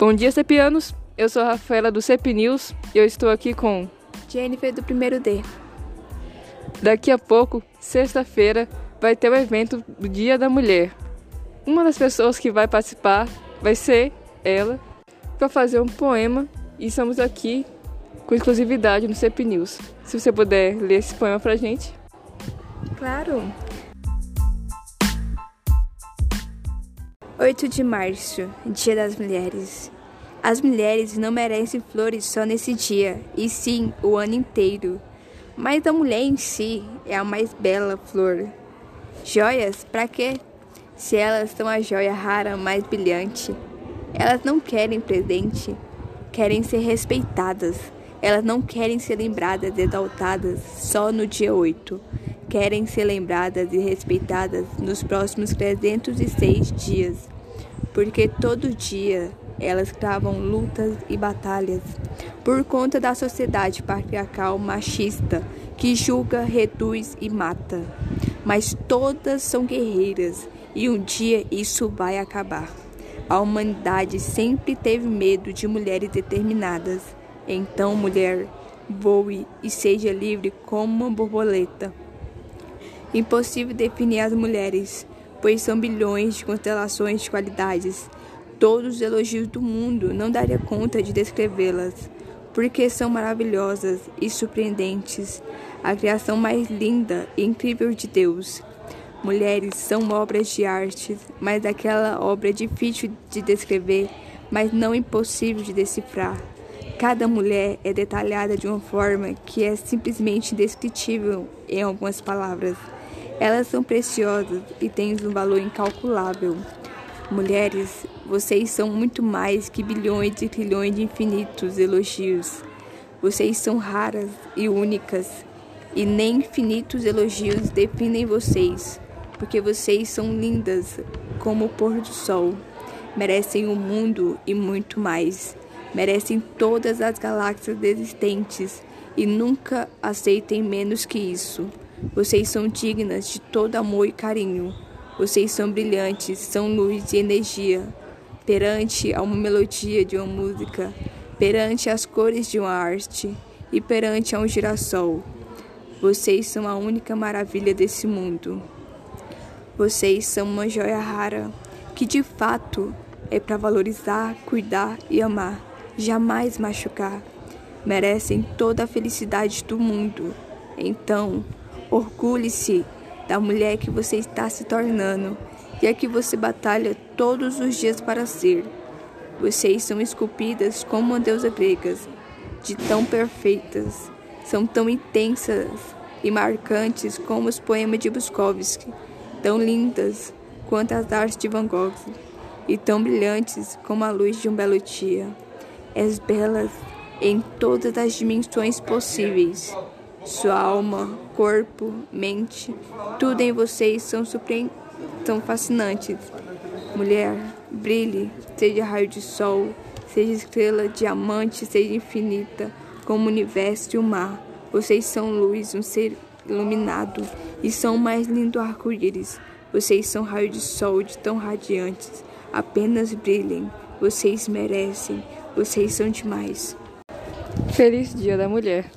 Bom dia, Cepianos! Eu sou a Rafaela do Cep News e eu estou aqui com Jennifer do primeiro D. Daqui a pouco, sexta-feira, vai ter o evento do Dia da Mulher. Uma das pessoas que vai participar vai ser ela para fazer um poema e estamos aqui com exclusividade no Cep News. Se você puder ler esse poema pra gente. Claro. 8 de março, Dia das Mulheres. As mulheres não merecem flores só nesse dia, e sim o ano inteiro. Mas a mulher em si é a mais bela flor. Joias, para quê? Se elas são a joia rara mais brilhante. Elas não querem presente, querem ser respeitadas. Elas não querem ser lembradas e exaltadas só no dia 8 querem ser lembradas e respeitadas nos próximos 306 dias, porque todo dia elas travam lutas e batalhas por conta da sociedade patriarcal machista que julga, reduz e mata. Mas todas são guerreiras e um dia isso vai acabar. A humanidade sempre teve medo de mulheres determinadas. Então, mulher, voe e seja livre como uma borboleta. Impossível definir as mulheres, pois são bilhões de constelações de qualidades. Todos os elogios do mundo não daria conta de descrevê-las, porque são maravilhosas e surpreendentes, a criação mais linda e incrível de Deus. Mulheres são obras de arte, mas aquela obra é difícil de descrever, mas não impossível de decifrar. Cada mulher é detalhada de uma forma que é simplesmente indescritível em algumas palavras. Elas são preciosas e têm um valor incalculável. Mulheres, vocês são muito mais que bilhões e trilhões de infinitos elogios. Vocês são raras e únicas, e nem infinitos elogios definem vocês, porque vocês são lindas como o pôr do sol. Merecem o mundo e muito mais. Merecem todas as galáxias existentes e nunca aceitem menos que isso. Vocês são dignas de todo amor e carinho. Vocês são brilhantes, são luz e energia. Perante a uma melodia de uma música, perante as cores de uma arte e perante a um girassol. Vocês são a única maravilha desse mundo. Vocês são uma joia rara que de fato é para valorizar, cuidar e amar, jamais machucar. Merecem toda a felicidade do mundo. Então, Orgulhe-se da mulher que você está se tornando e a que você batalha todos os dias para ser. Vocês são esculpidas como uma deusa grega, de tão perfeitas, são tão intensas e marcantes como os poemas de Bukowski, tão lindas quanto as artes de Van Gogh e tão brilhantes como a luz de um belo dia. És belas em todas as dimensões possíveis. Sua alma, corpo, mente, tudo em vocês são, surpre... são fascinantes. Mulher, brilhe, seja raio de sol, seja estrela, diamante, seja infinita, como o universo e o mar. Vocês são luz, um ser iluminado, e são o mais lindo arco-íris. Vocês são raio de sol de tão radiantes. Apenas brilhem. Vocês merecem. Vocês são demais. Feliz Dia da Mulher!